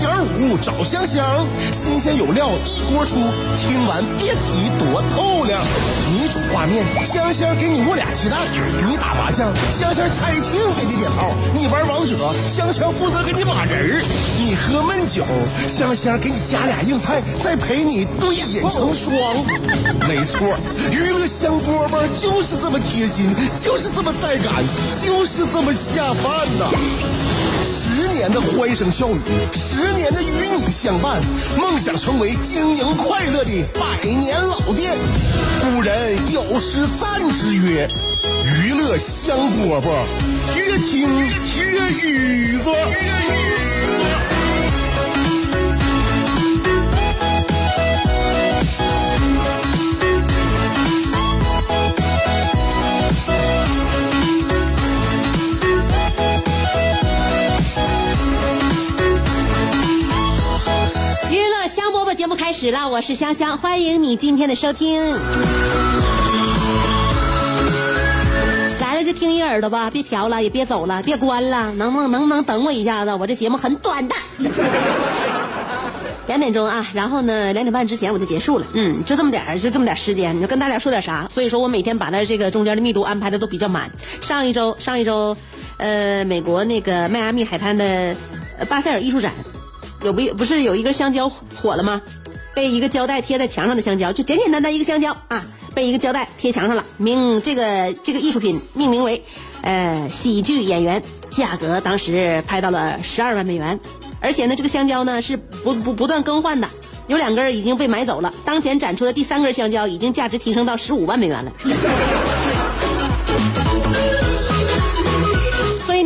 点五找香香，新鲜有料一锅出，听完别提多透亮。你画面，香香给你握俩鸡蛋；你打麻将，香香拆听给你点炮；你玩王者，香香负责给你码人儿；你喝闷酒，香香给你加俩硬菜，再陪你对饮成双。没错，娱乐香饽饽就是这么贴心，就是这么带感，就是这么下饭呐！十年的欢声笑语，十年的与你相伴，梦想成为经营快乐的百年老店。古人有诗赞之曰：“娱乐香饽饽，越听越雨子。”娱乐香饽饽节目开始了，我是香香，欢迎你今天的收听。听一耳朵吧，别调了，也别走了，别关了，能不能能不能等我一下子？我这节目很短的，两点钟啊，然后呢，两点半之前我就结束了。嗯，就这么点儿，就这么点儿时间，你就跟大家说点啥？所以说我每天把那这个中间的密度安排的都比较满。上一周，上一周，呃，美国那个迈阿密海滩的巴塞尔艺术展。有不不是有一根香蕉火了吗？被一个胶带贴在墙上的香蕉，就简简单单一个香蕉啊，一个胶带贴墙上了。名这个这个艺术品命名为，呃，喜剧演员，价格当时拍到了十二万美元，而且呢，这个香蕉呢是不不不断更换的，有两根已经被买走了，当前展出的第三根香蕉已经价值提升到十五万美元了。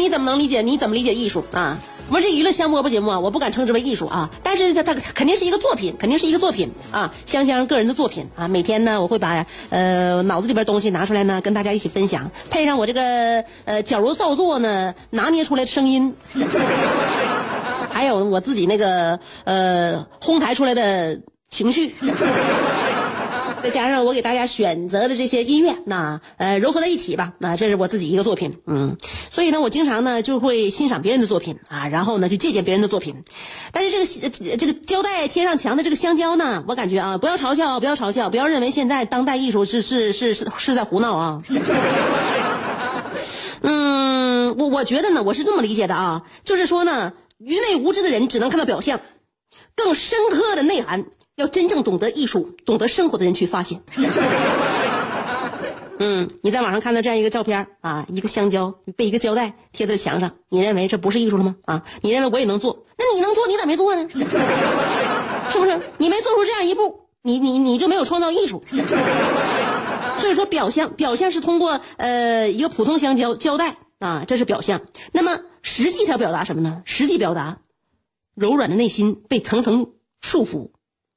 你怎么能理解？你怎么理解艺术啊？我们这娱乐香饽饽节目啊，我不敢称之为艺术啊，但是它它肯定是一个作品，肯定是一个作品啊，香香个人的作品啊。每天呢，我会把呃脑子里边东西拿出来呢，跟大家一起分享，配上我这个呃矫揉造作呢拿捏出来的声音，还有我自己那个呃烘抬出来的情绪。再加上我给大家选择的这些音乐，那呃糅合在一起吧，那这是我自己一个作品，嗯，所以呢，我经常呢就会欣赏别人的作品啊，然后呢就借鉴别人的作品，但是这个这个胶带贴上墙的这个香蕉呢，我感觉啊，不要嘲笑，不要嘲笑，不要认为现在当代艺术是是是是是在胡闹啊。嗯，我我觉得呢，我是这么理解的啊，就是说呢，愚昧无知的人只能看到表象，更深刻的内涵。要真正懂得艺术、懂得生活的人去发现。嗯，你在网上看到这样一个照片啊，一个香蕉被一个胶带贴在墙上，你认为这不是艺术了吗？啊，你认为我也能做？那你能做，你咋没做呢？是不是？你没做出这样一步，你你你就没有创造艺术。所以说，表象表象是通过呃一个普通香蕉胶带啊，这是表象。那么实际它表达什么呢？实际表达柔软的内心被层层束缚。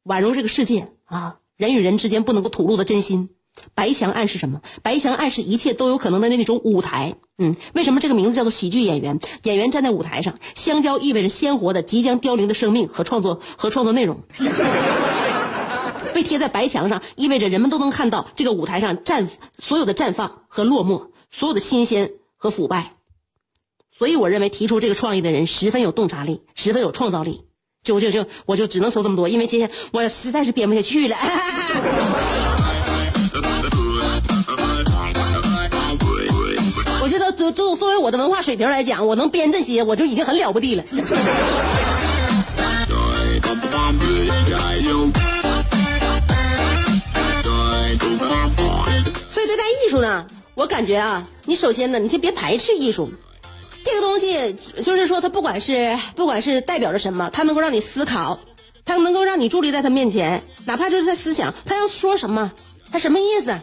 宛如这个世界啊，人与人之间不能够吐露的真心。白墙暗示什么？白墙暗示一切都有可能的那种舞台。嗯，为什么这个名字叫做喜剧演员？演员站在舞台上，香蕉意味着鲜活的、即将凋零的生命和创作和创作内容。被贴在白墙上，意味着人们都能看到这个舞台上绽所有的绽放和落寞，所有的新鲜和腐败。所以，我认为提出这个创意的人十分有洞察力，十分有创造力。就就就，我就只能说这么多，因为今天我实在是编不下去了。我觉得，就就作为我的文化水平来讲，我能编这些，我就已经很了不地了。所以，对待艺术呢，我感觉啊，你首先呢，你先别排斥艺术。这个东西就是说，它不管是不管是代表着什么，它能够让你思考，它能够让你伫立在它面前，哪怕就是在思想，他要说什么，他什么意思，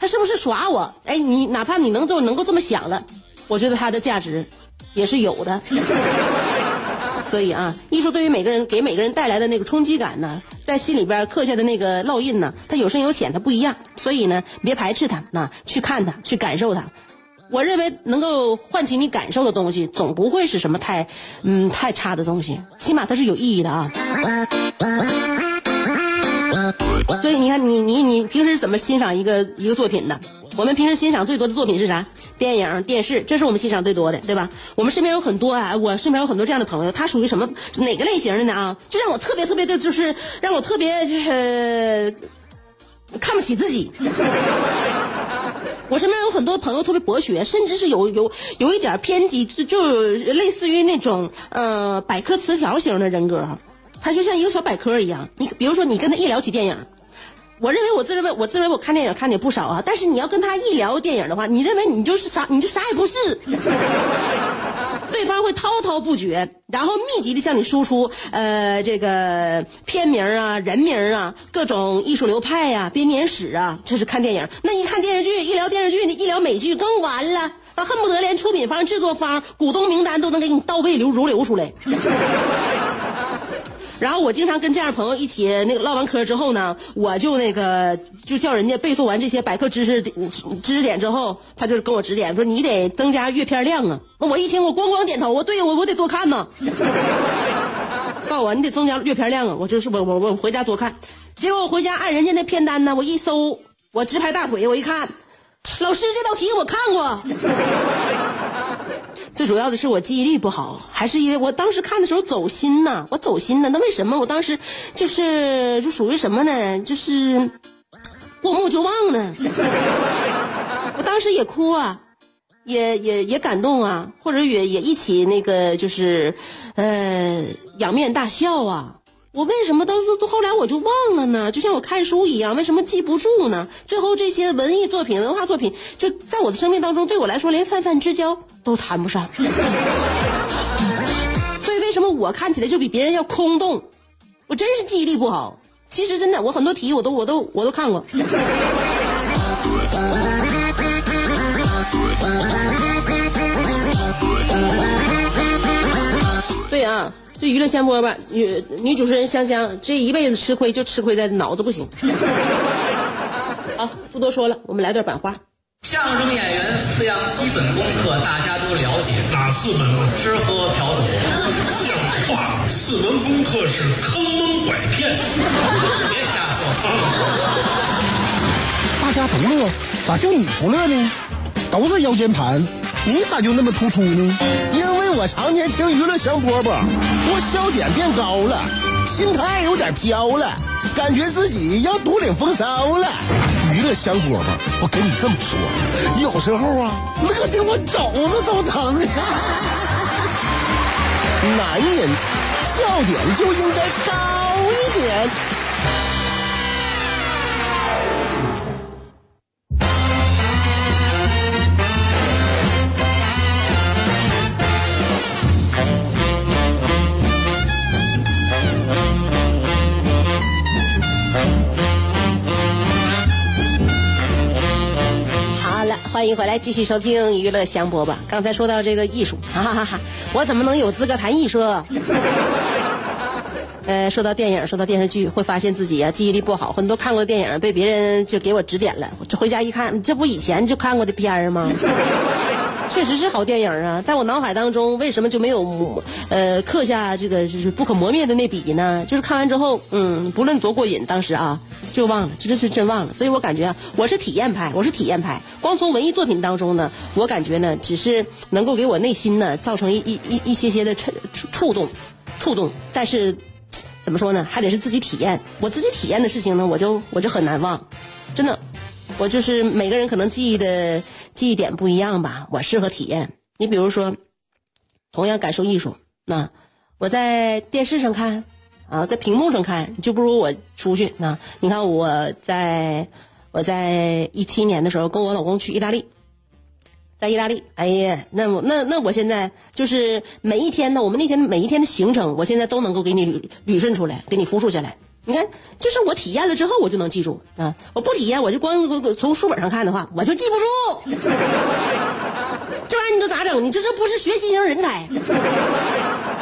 他是不是耍我？哎，你哪怕你能就能够这么想了，我觉得它的价值也是有的。所以啊，艺术对于每个人给每个人带来的那个冲击感呢，在心里边刻下的那个烙印呢，它有深有浅，它不一样。所以呢，别排斥它，啊去看它，去感受它。我认为能够唤起你感受的东西，总不会是什么太，嗯，太差的东西。起码它是有意义的啊。所以你看，你你你平时怎么欣赏一个一个作品的？我们平时欣赏最多的作品是啥？电影、电视，这是我们欣赏最多的，对吧？我们身边有很多啊，我身边有很多这样的朋友，他属于什么哪个类型的呢啊？就让我特别特别的，就是让我特别就是看不起自己。我身边有很多朋友特别博学，甚至是有有有一点偏激，就就类似于那种呃百科词条型的人格，他就像一个小百科一样。你比如说，你跟他一聊起电影。我认为我自认为我自认为我看电影看的也不少啊，但是你要跟他一聊电影的话，你认为你就是啥，你就啥也不是。对方会滔滔不绝，然后密集的向你输出，呃，这个片名啊、人名啊、各种艺术流派呀、编年史啊，这是看电影。那一看电视剧，一聊电视剧，一聊美剧更完了，他恨不得连出品方、制作方、股东名单都能给你倒背流如流出来。然后我经常跟这样的朋友一起那个唠完嗑之后呢，我就那个就叫人家背诵完这些百科知识知识点之后，他就跟我指点说你得增加阅片量啊。我一听我咣咣点头，我对我我得多看呢。告诉我你得增加阅片量啊，我就是我我我回家多看。结果我回家按人家那片单呢，我一搜，我直拍大腿，我一看，老师这道题我看过。最主要的是我记忆力不好，还是因为我当时看的时候走心呢，我走心呢。那为什么我当时就是就属于什么呢？就是过目就忘呢。我当时也哭啊，也也也感动啊，或者也也一起那个就是呃仰面大笑啊。我为什么都是后来我就忘了呢？就像我看书一样，为什么记不住呢？最后这些文艺作品、文化作品，就在我的生命当中，对我来说连泛泛之交都谈不上。所以为什么我看起来就比别人要空洞？我真是记忆力不好。其实真的，我很多题我都我都我都看过。对啊。这娱乐香饽吧，女女主持人香香这一辈子吃亏就吃亏在脑子不行。好，不多说了，我们来段版花。相声演员四样基本功课大家都了解，哪四门呢？吃喝嫖赌。像话，四门功课是坑蒙拐骗。别瞎说。大家都乐，咋就你不乐呢？都是腰间盘，你咋就那么突出呢？因为我常年听娱乐香饽饽，我笑点变高了，心态有点飘了，感觉自己要独领风骚了。娱乐香饽饽，我跟你这么说，有时候啊，乐的我肘子都疼。男人笑点就应该高来，继续收听娱乐香饽饽。刚才说到这个艺术，哈哈哈，我怎么能有资格谈艺术？呃，说到电影，说到电视剧，会发现自己啊记忆力不好，很多看过的电影被别人就给我指点了。这回家一看，这不以前就看过的片儿吗？确实是好电影啊，在我脑海当中，为什么就没有呃刻下这个就是不可磨灭的那笔呢？就是看完之后，嗯，不论多过瘾，当时啊。就忘了，这是真忘了，所以我感觉啊，我是体验派，我是体验派。光从文艺作品当中呢，我感觉呢，只是能够给我内心呢造成一一一一些些的触触动，触动。但是怎么说呢，还得是自己体验。我自己体验的事情呢，我就我就很难忘，真的。我就是每个人可能记忆的记忆点不一样吧，我适合体验。你比如说，同样感受艺术，那我在电视上看。啊，在屏幕上看就不如我出去。那你看我在，我在一七年的时候跟我老公去意大利，在意大利，哎呀，那我那那我现在就是每一天呢，我们那天每一天的行程，我现在都能够给你捋捋顺出来，给你复述下来。你看，就是我体验了之后，我就能记住啊。我不体验，我就光从书本上看的话，我就记不住。这玩意儿你都咋整？你这这不是学习型人才？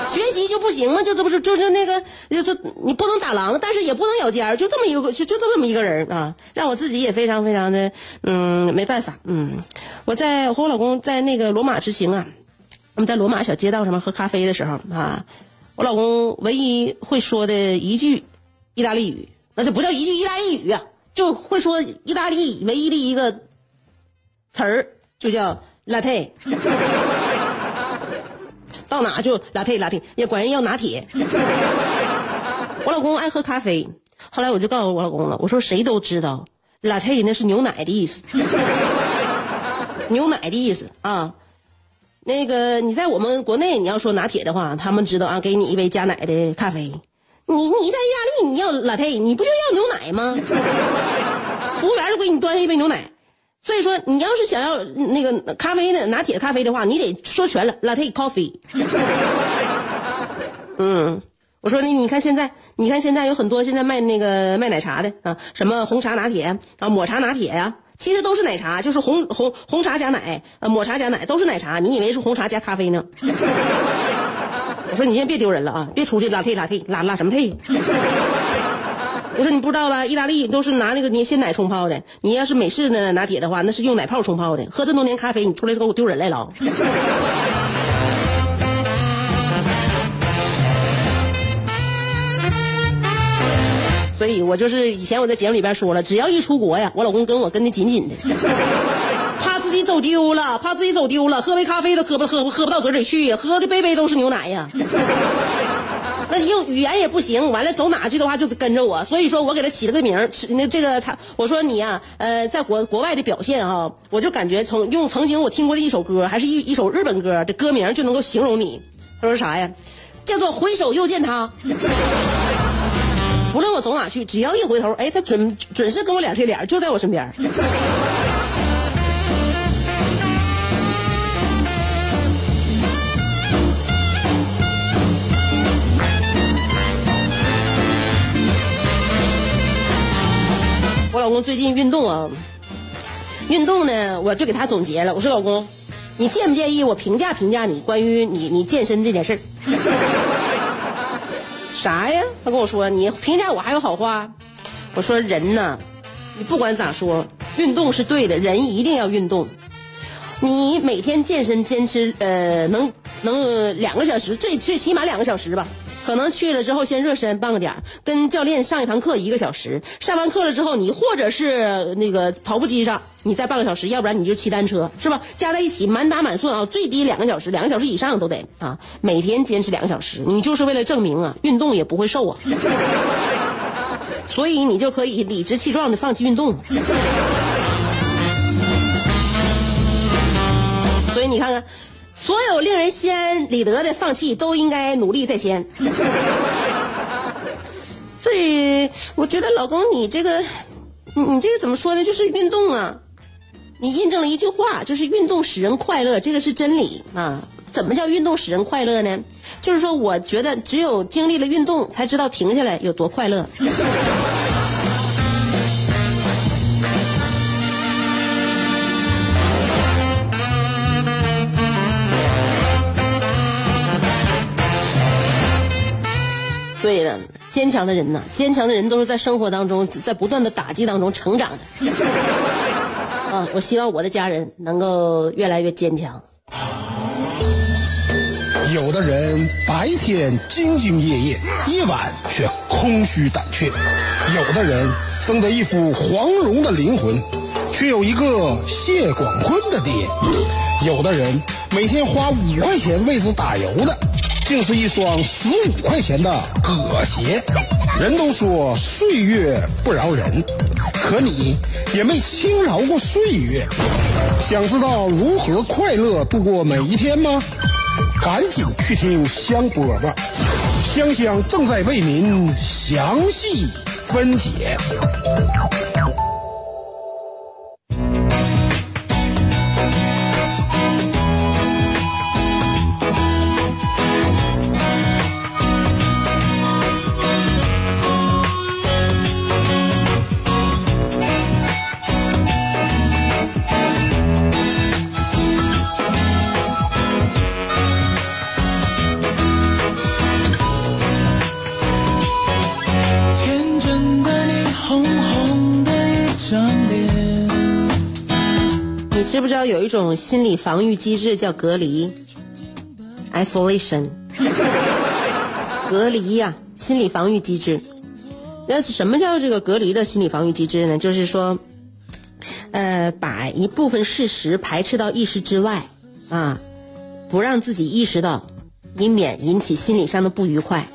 学习就不行吗？就这不是就是那个，就是你不能打狼，但是也不能咬尖儿，就这么一个，就就这么一个人啊，让我自己也非常非常的，嗯，没办法，嗯，我在我和我老公在那个罗马之行啊，我们在罗马小街道上面喝咖啡的时候啊，我老公唯一会说的一句意大利语，那就不叫一句意大利语啊，就会说意大利唯一的一个词儿，就叫。latte，到哪就 latte latte，也管人要拿铁。我老公爱喝咖啡，后来我就告诉我老公了，我说谁都知道 latte 那是牛奶的意思，牛奶的意思啊。那个你在我们国内你要说拿铁的话，他们知道啊，给你一杯加奶的咖啡。你你在意大利你要 latte，你不就要牛奶吗？服务员就给你端上一杯牛奶。所以说，你要是想要那个咖啡的拿铁咖啡的话，你得说全了，latte coffee。嗯，我说你，你看现在，你看现在有很多现在卖那个卖奶茶的啊，什么红茶拿铁啊，抹茶拿铁呀、其实都是奶茶，就是红红红茶加奶，呃，抹茶加奶都是奶茶，你以为是红茶加咖啡呢？我说你先别丢人了啊，别出去拉配拉配拉拉什么配？我说你不知道吧？意大利都是拿那个你鲜奶冲泡的，你要是美式的拿铁的话，那是用奶泡冲泡的。喝这么多年咖啡，你出来给我丢人来了。所以我就是以前我在节目里边说了，只要一出国呀，我老公跟我跟的紧紧的，己走丢了，怕自己走丢了，喝杯咖啡都喝不喝不喝不到嘴里去，喝的杯杯都是牛奶呀。那用语言也不行，完了走哪去的话就得跟着我，所以说我给他起了个名儿，那这个他我说你呀、呃，在国国外的表现哈、我就感觉从用曾经我听过的一首歌，还是一一首日本歌的歌名就能够形容你。他说啥呀？叫做回首又见他。无论我走哪去，只要一回头，哎，他准准是跟我脸贴脸，就在我身边。老公最近运动啊，运动呢，我就给他总结了。我说老公，你介不介意我评价评价你关于你你健身这件事儿？啥呀？他跟我说你评价我还有好话？我说人呐，你不管咋说，运动是对的，人一定要运动。你每天健身坚持呃能能两个小时，最最起码两个小时吧。可能去了之后先热身半个点儿跟教练上一堂课一个小时，上完课了之后，你或者是那个跑步机上，你再半个小时，要不然你就骑单车，是吧？加在一起满打满算啊，最低两个小时，两个小时以上都得啊。每天坚持两个小时，你就是为了证明啊，运动也不会瘦啊。所以你就可以理直气壮的放弃运动。所以你看看，所有令人心安理得的放弃，都应该努力在先。所以我觉得老公，你这个，你你这个怎么说呢？就是运动啊，你印证了一句话，就是运动使人快乐，这个是真理啊。怎么叫运动使人快乐呢？就是说，我觉得只有经历了运动，才知道停下来有多快乐。所以呢，坚强的人呢，坚强的人都是在生活当中，在不断的打击当中成长的。啊，我希望我的家人能够越来越坚强。有的人白天兢兢业业，夜晚却空虚胆怯；有的人生得一副黄蓉的灵魂，却有一个谢广坤的爹；有的人每天花五块钱为此打油的，竟是一双十五块钱的葛鞋。人都说岁月不饶人，可你也没轻饶过岁月。想知道如何快乐度过每一天吗？赶紧去听香饽饽，香香正在为您详细分解。你知不知道有一种心理防御机制叫隔离 （isolation）？隔离呀、心理防御机制。那是什么叫这个隔离的心理防御机制呢？就是说，呃，把一部分事实排斥到意识之外，啊，不让自己意识到，以免引起心理上的不愉快。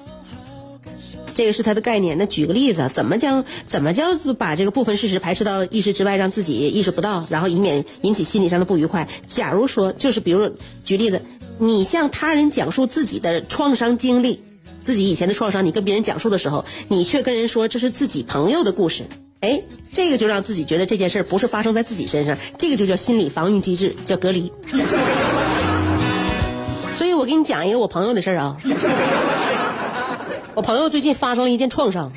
这个是他的概念。那举个例子，怎么将怎么叫把这个部分事实排斥到意识之外，让自己意识不到，然后以免引起心理上的不愉快？假如说，就是比如举例子，你向他人讲述自己的创伤经历，自己以前的创伤，你跟别人讲述的时候，你却跟人说这是自己朋友的故事，哎，这个就让自己觉得这件事不是发生在自己身上，这个就叫心理防御机制，叫隔离。所以我给你讲一个我朋友的事儿啊。我朋友最近发生了一件创伤。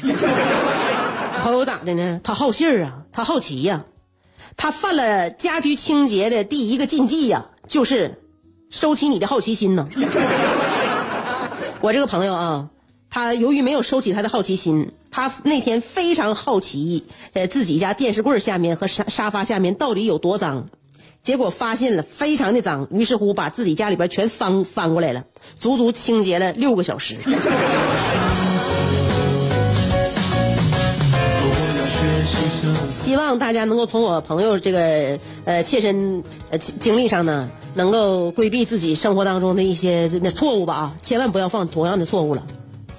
朋友咋的呢？他好信儿啊，他好奇呀、他犯了家居清洁的第一个禁忌呀、就是收起你的好奇心呢。我这个朋友啊，他由于没有收起他的好奇心，他那天非常好奇，在，自己家电视柜下面和沙沙发下面到底有多脏。结果发现了非常的脏，于是乎把自己家里边全翻翻过来了，足足清洁了六个小时。希望大家能够从我朋友这个呃切身呃经经历上呢，能够规避自己生活当中的一些那错误吧啊，千万不要犯同样的错误了，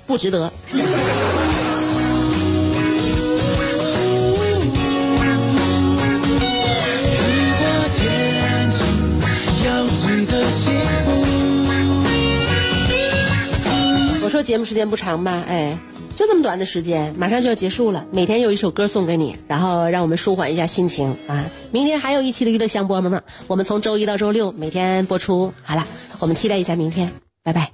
不值得。我说节目时间不长吧，哎，就这么短的时间，马上就要结束了。每天有一首歌送给你，然后让我们舒缓一下心情啊。明天还有一期的娱乐香饽饽呢，我们从周一到周六每天播出。好了，我们期待一下明天，拜拜。